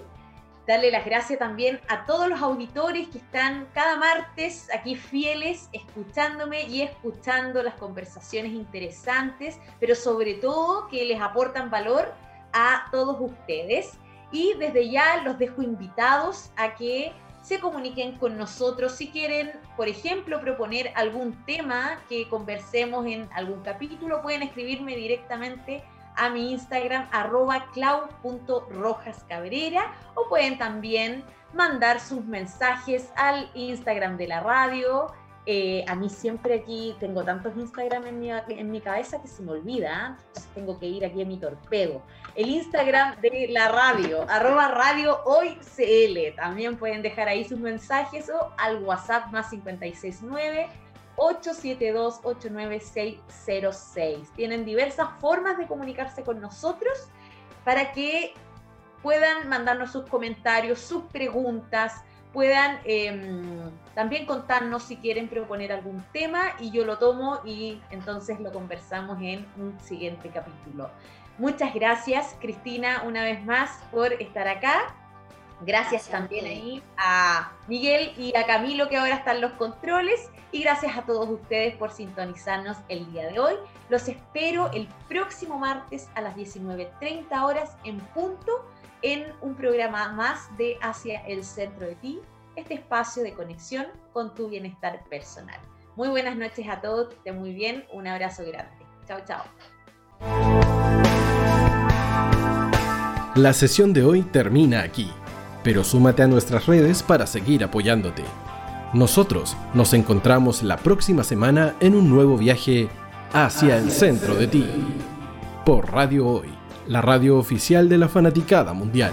darle las gracias también a todos los auditores que están cada martes aquí fieles, escuchándome y escuchando las conversaciones interesantes, pero sobre todo que les aportan valor a todos ustedes. Y desde ya los dejo invitados a que se comuniquen con nosotros si quieren, por ejemplo, proponer algún tema que conversemos en algún capítulo, pueden escribirme directamente a mi Instagram arroba o pueden también mandar sus mensajes al Instagram de la radio. Eh, a mí siempre aquí tengo tantos Instagram en mi, cabeza que se me olvida, ¿eh? tengo que ir aquí a mi torpedo. El Instagram de la radio, arroba radio. También pueden dejar ahí sus mensajes o al WhatsApp más 569 872-89606. Tienen diversas formas de comunicarse con nosotros para que puedan mandarnos sus comentarios, sus preguntas, puedan em, también contarnos si quieren proponer algún tema y yo lo tomo y entonces lo conversamos en un siguiente capítulo. Muchas gracias Cristina una vez más por estar acá Gracias, también ahí a Miguel y a Camilo que ahora están los controles y gracias a todos ustedes por sintonizarnos el día de hoy. Los espero el próximo martes a las 19.30 horas en punto en un programa más de Hacia el Centro de Ti, este espacio de conexión con tu bienestar personal. Muy buenas noches a todos, que estén muy bien, un abrazo grande. Chao, chao. La sesión de hoy termina aquí pero súmate a nuestras redes para seguir apoyándote. Nosotros nos encontramos la próxima semana en un nuevo viaje hacia el centro de ti, por Radio Hoy, la radio oficial de la fanaticada mundial.